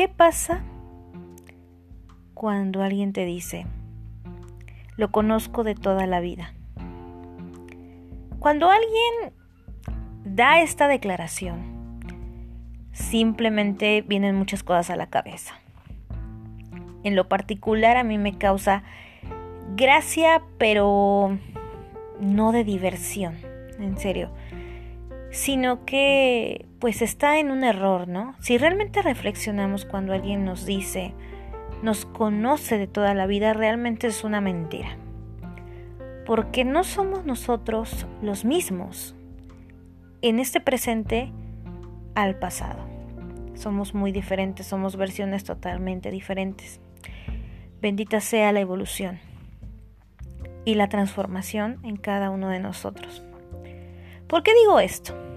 ¿qué pasa cuando alguien te dice, lo conozco de toda la vida? Cuando alguien da esta declaración, simplemente vienen muchas cosas a la cabeza. En lo particular a mí me causa gracia, pero no de diversión, en serio, sino que pues está en un error, ¿no? Si realmente reflexionamos cuando alguien nos dice, nos conoce de toda la vida, realmente es una mentira. Porque no somos nosotros los mismos en este presente al pasado. Somos muy diferentes, somos versiones totalmente diferentes. Bendita sea la evolución y la transformación en cada uno de nosotros. ¿Por qué digo esto?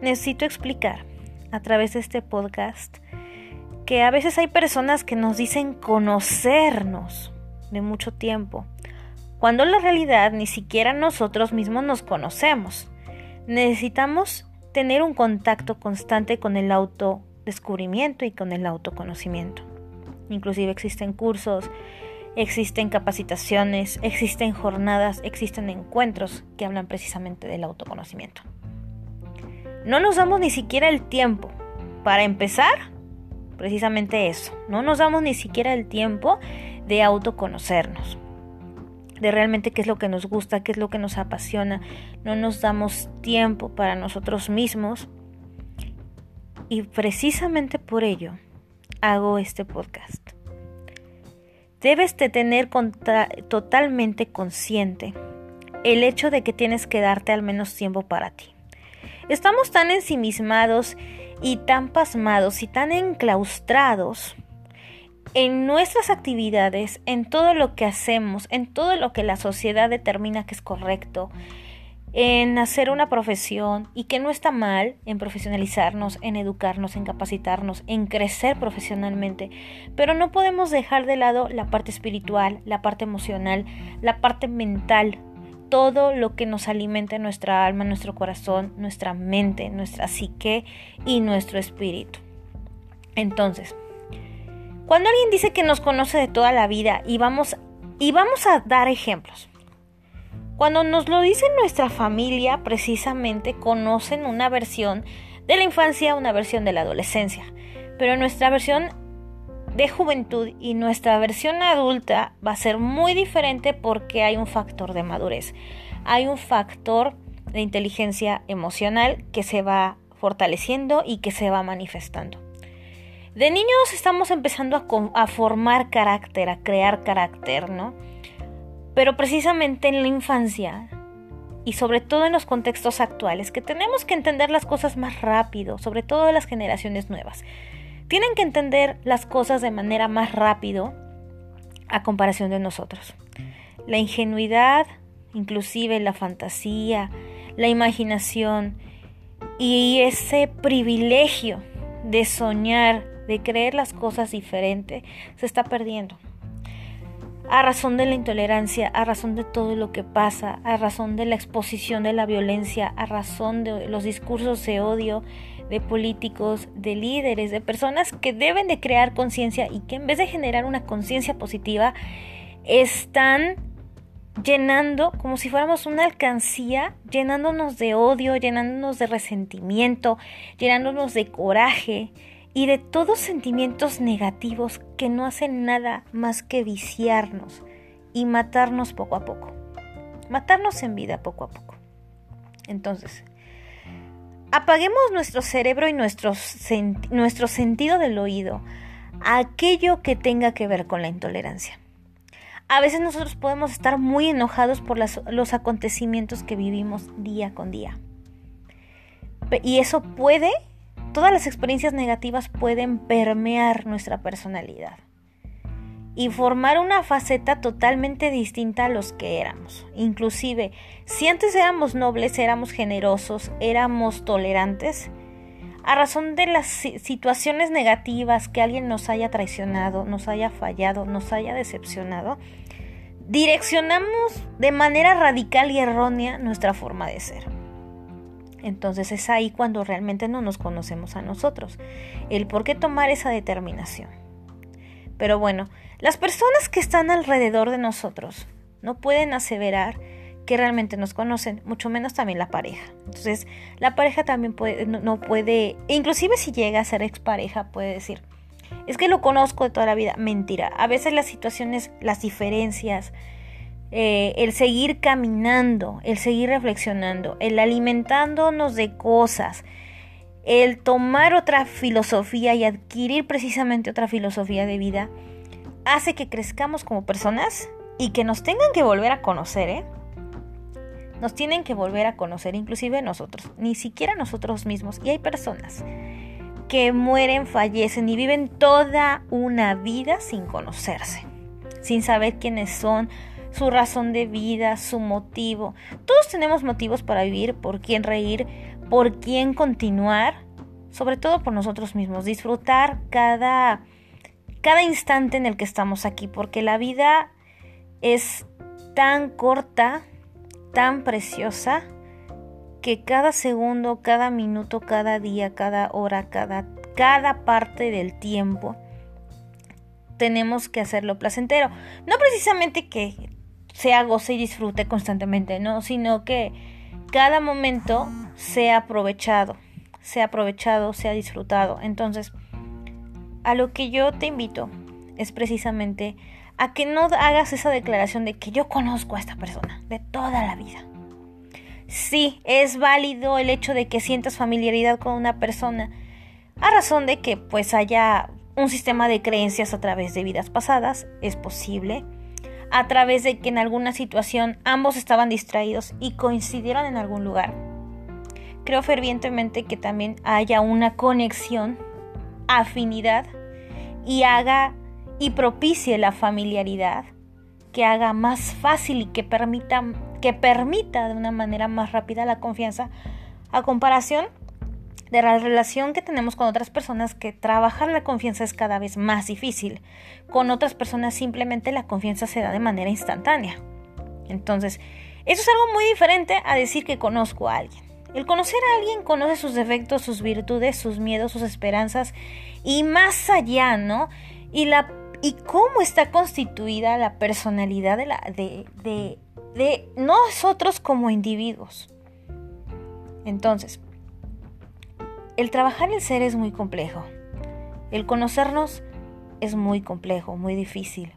Necesito explicar a través de este podcast que a veces hay personas que nos dicen conocernos de mucho tiempo, cuando en la realidad ni siquiera nosotros mismos nos conocemos. Necesitamos tener un contacto constante con el autodescubrimiento y con el autoconocimiento. Inclusive existen cursos, existen capacitaciones, existen jornadas, existen encuentros que hablan precisamente del autoconocimiento. No nos damos ni siquiera el tiempo para empezar precisamente eso. No nos damos ni siquiera el tiempo de autoconocernos, de realmente qué es lo que nos gusta, qué es lo que nos apasiona. No nos damos tiempo para nosotros mismos. Y precisamente por ello hago este podcast. Debes de tener totalmente consciente el hecho de que tienes que darte al menos tiempo para ti. Estamos tan ensimismados y tan pasmados y tan enclaustrados en nuestras actividades, en todo lo que hacemos, en todo lo que la sociedad determina que es correcto, en hacer una profesión y que no está mal en profesionalizarnos, en educarnos, en capacitarnos, en crecer profesionalmente, pero no podemos dejar de lado la parte espiritual, la parte emocional, la parte mental, todo lo que nos alimenta nuestra alma, nuestro corazón, nuestra mente, nuestra psique y nuestro espíritu. Entonces, cuando alguien dice que nos conoce de toda la vida y vamos, y vamos a dar ejemplos, cuando nos lo dice nuestra familia, precisamente conocen una versión de la infancia, una versión de la adolescencia, pero nuestra versión de juventud y nuestra versión adulta va a ser muy diferente porque hay un factor de madurez. Hay un factor de inteligencia emocional que se va fortaleciendo y que se va manifestando. De niños estamos empezando a, formar carácter, a crear carácter, ¿no? Pero precisamente en la infancia y sobre todo en los contextos actuales, que tenemos que entender las cosas más rápido, sobre todo las generaciones nuevas tienen que entender las cosas de manera más rápido a comparación de nosotros. La ingenuidad, inclusive la fantasía, la imaginación y ese privilegio de soñar, de creer las cosas diferentes, se está perdiendo. A razón de la intolerancia, a razón de todo lo que pasa, a razón de la exposición de la violencia, a razón de los discursos de odio de políticos, de líderes, de personas que deben de crear conciencia y que en vez de generar una conciencia positiva, están llenando como si fuéramos una alcancía, llenándonos de odio, llenándonos de resentimiento, llenándonos de coraje y de todos sentimientos negativos que no hacen nada más que viciarnos y matarnos poco a poco. Matarnos en vida poco a poco. Entonces, apaguemos nuestro cerebro y nuestro, sentido del oído a aquello que tenga que ver con la intolerancia. A veces nosotros podemos estar muy enojados por los acontecimientos que vivimos día con día. Y eso puede, todas las experiencias negativas pueden permear nuestra personalidad y formar una faceta totalmente distinta a los que éramos. Inclusive, si antes éramos nobles, éramos generosos, éramos tolerantes, a razón de las situaciones negativas que alguien nos haya traicionado, nos haya fallado, nos haya decepcionado, direccionamos de manera radical y errónea nuestra forma de ser. Entonces es ahí cuando realmente no nos conocemos a nosotros. El por qué tomar esa determinación. Pero bueno, las personas que están alrededor de nosotros no pueden aseverar que realmente nos conocen, mucho menos también la pareja. Entonces, la pareja también puede, no, puede, inclusive si llega a ser expareja, puede decir, es que lo conozco de toda la vida. Mentira. A veces las situaciones, las diferencias, eh, el seguir caminando, el seguir reflexionando, el alimentándonos de cosas, el tomar otra filosofía y adquirir precisamente otra filosofía de vida, hace que crezcamos como personas y que nos tengan que volver a conocer, ¿eh? Nos tienen que volver a conocer, inclusive nosotros, ni siquiera nosotros mismos. Y hay personas que mueren, fallecen y viven toda una vida sin conocerse, sin saber quiénes son, su razón de vida, su motivo. Todos tenemos motivos para vivir, por quién reír, por quién continuar, sobre todo por nosotros mismos, disfrutar cada cada instante en el que estamos aquí, porque la vida es tan corta, tan preciosa, que cada segundo, cada minuto, cada día, cada hora, cada, cada parte del tiempo, tenemos que hacerlo placentero. No precisamente que sea goce y disfrute constantemente, no, sino que cada momento sea aprovechado, sea aprovechado, sea disfrutado. Entonces, a lo que yo te invito es precisamente a que no hagas esa declaración de que yo conozco a esta persona de toda la vida. Sí, es válido el hecho de que sientas familiaridad con una persona a razón de que pues haya un sistema de creencias a través de vidas pasadas, es posible, a través de que en alguna situación ambos estaban distraídos y coincidieron en algún lugar. Creo fervientemente que también haya una conexión, afinidad y haga y propicie la familiaridad, que haga más fácil y que permita, que permita de una manera más rápida la confianza, a comparación de la relación que tenemos con otras personas, que trabajar la confianza es cada vez más difícil. Con otras personas simplemente la confianza se da de manera instantánea. Entonces, eso es algo muy diferente a decir que conozco a alguien. El conocer a alguien conoce sus defectos, sus virtudes, sus miedos, sus esperanzas y más allá, ¿no? Y la y cómo está constituida la personalidad de, la, de, de, de nosotros como individuos. Entonces, el trabajar el ser es muy complejo. El conocernos es muy complejo, muy difícil.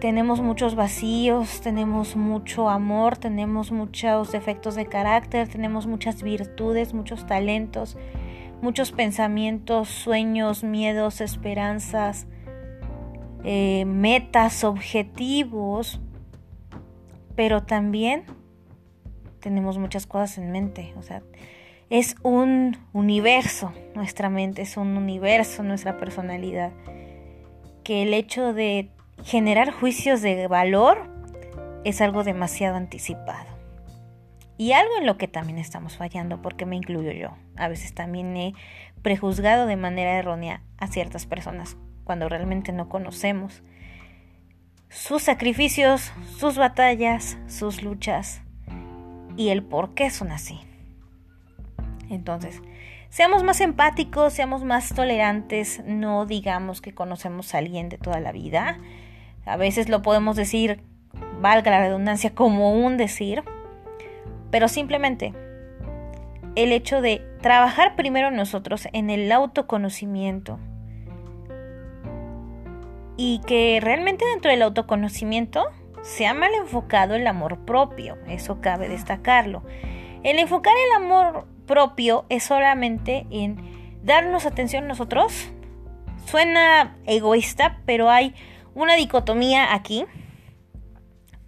Tenemos muchos vacíos, tenemos mucho amor, tenemos muchos defectos de carácter, tenemos muchas virtudes, muchos talentos, muchos pensamientos, sueños, miedos, esperanzas, eh, metas, objetivos, pero también tenemos muchas cosas en mente, o sea, es un universo, nuestra mente es un universo, nuestra personalidad, que el hecho de generar juicios de valor es algo demasiado anticipado. Y algo en lo que también estamos fallando, porque me incluyo yo. A veces también he prejuzgado de manera errónea a ciertas personas cuando realmente no conocemos sus sacrificios, sus batallas, sus luchas y el por qué son así. Entonces, seamos más empáticos, seamos más tolerantes, no digamos que conocemos a alguien de toda la vida. A veces lo podemos decir, valga la redundancia, como un decir, pero simplemente el hecho de trabajar primero nosotros en el autoconocimiento y que realmente dentro del autoconocimiento sea mal enfocado el amor propio, eso cabe destacarlo. El enfocar el amor propio es solamente en darnos atención nosotros. Suena egoísta, pero hay una dicotomía aquí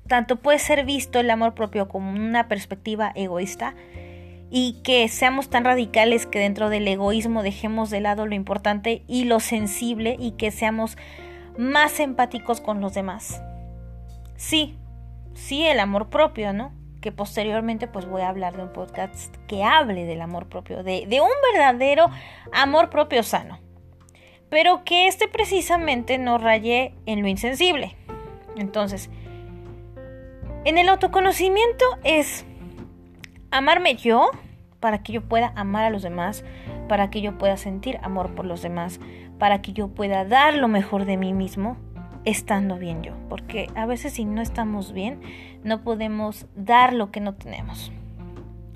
tanto puede ser visto el amor propio como una perspectiva egoísta y que seamos tan radicales que dentro del egoísmo dejemos de lado lo importante y lo sensible y que seamos más empáticos con los demás. Sí, sí el amor propio, ¿no? Que posteriormente pues voy a hablar de un podcast que hable del amor propio, de, de un verdadero amor propio sano. Pero que este precisamente no raye en lo insensible. Entonces, en el autoconocimiento es amarme yo para que yo pueda amar a los demás, para que yo pueda sentir amor por los demás, para que yo pueda dar lo mejor de mí mismo estando bien yo. Porque a veces si no estamos bien, no podemos dar lo que no tenemos.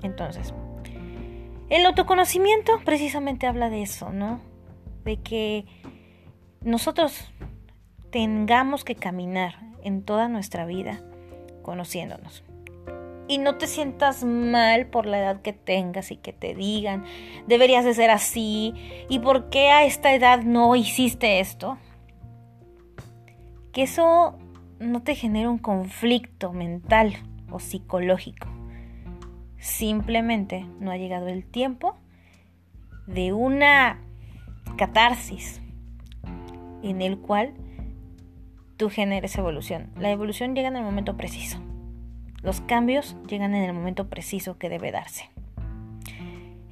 Entonces, el autoconocimiento precisamente habla de eso, ¿no? De que nosotros tengamos que caminar en toda nuestra vida conociéndonos. Y no te sientas mal por la edad que tengas y que te digan, deberías de ser así, y por qué a esta edad no hiciste esto. Que eso no te genere un conflicto mental o psicológico. Simplemente no ha llegado el tiempo de una catarsis en el cual tú generes evolución. La evolución llega en el momento preciso. Los cambios llegan en el momento preciso que debe darse.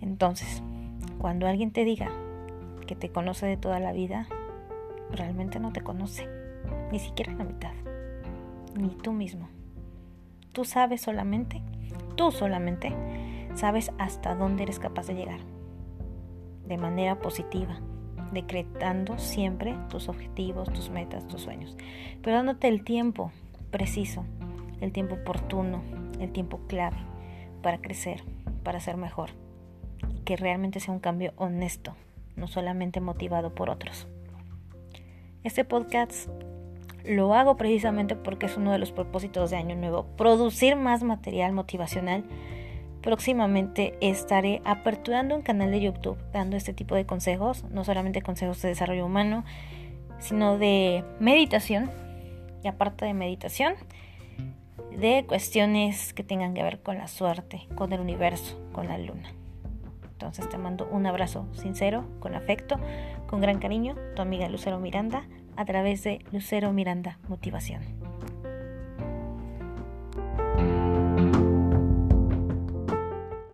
Entonces, cuando alguien te diga que te conoce de toda la vida, realmente no te conoce, ni siquiera la mitad, ni tú mismo. Tú sabes solamente, tú solamente sabes hasta dónde eres capaz de llegar, de manera positiva, decretando siempre tus objetivos, tus metas, tus sueños, pero dándote el tiempo preciso, el tiempo oportuno, el tiempo clave para crecer, para ser mejor que realmente sea un cambio honesto, no solamente motivado por otros. Este podcast lo hago precisamente porque es uno de los propósitos de Año Nuevo, producir más material motivacional Próximamente estaré aperturando un canal de YouTube dando este tipo de consejos, no solamente consejos de desarrollo humano, sino de meditación y aparte de meditación, de cuestiones que tengan que ver con la suerte, con el universo, con la luna. Entonces te mando un abrazo sincero, con afecto, con gran cariño, tu amiga Lucero Miranda, a través de Lucero Miranda Motivación.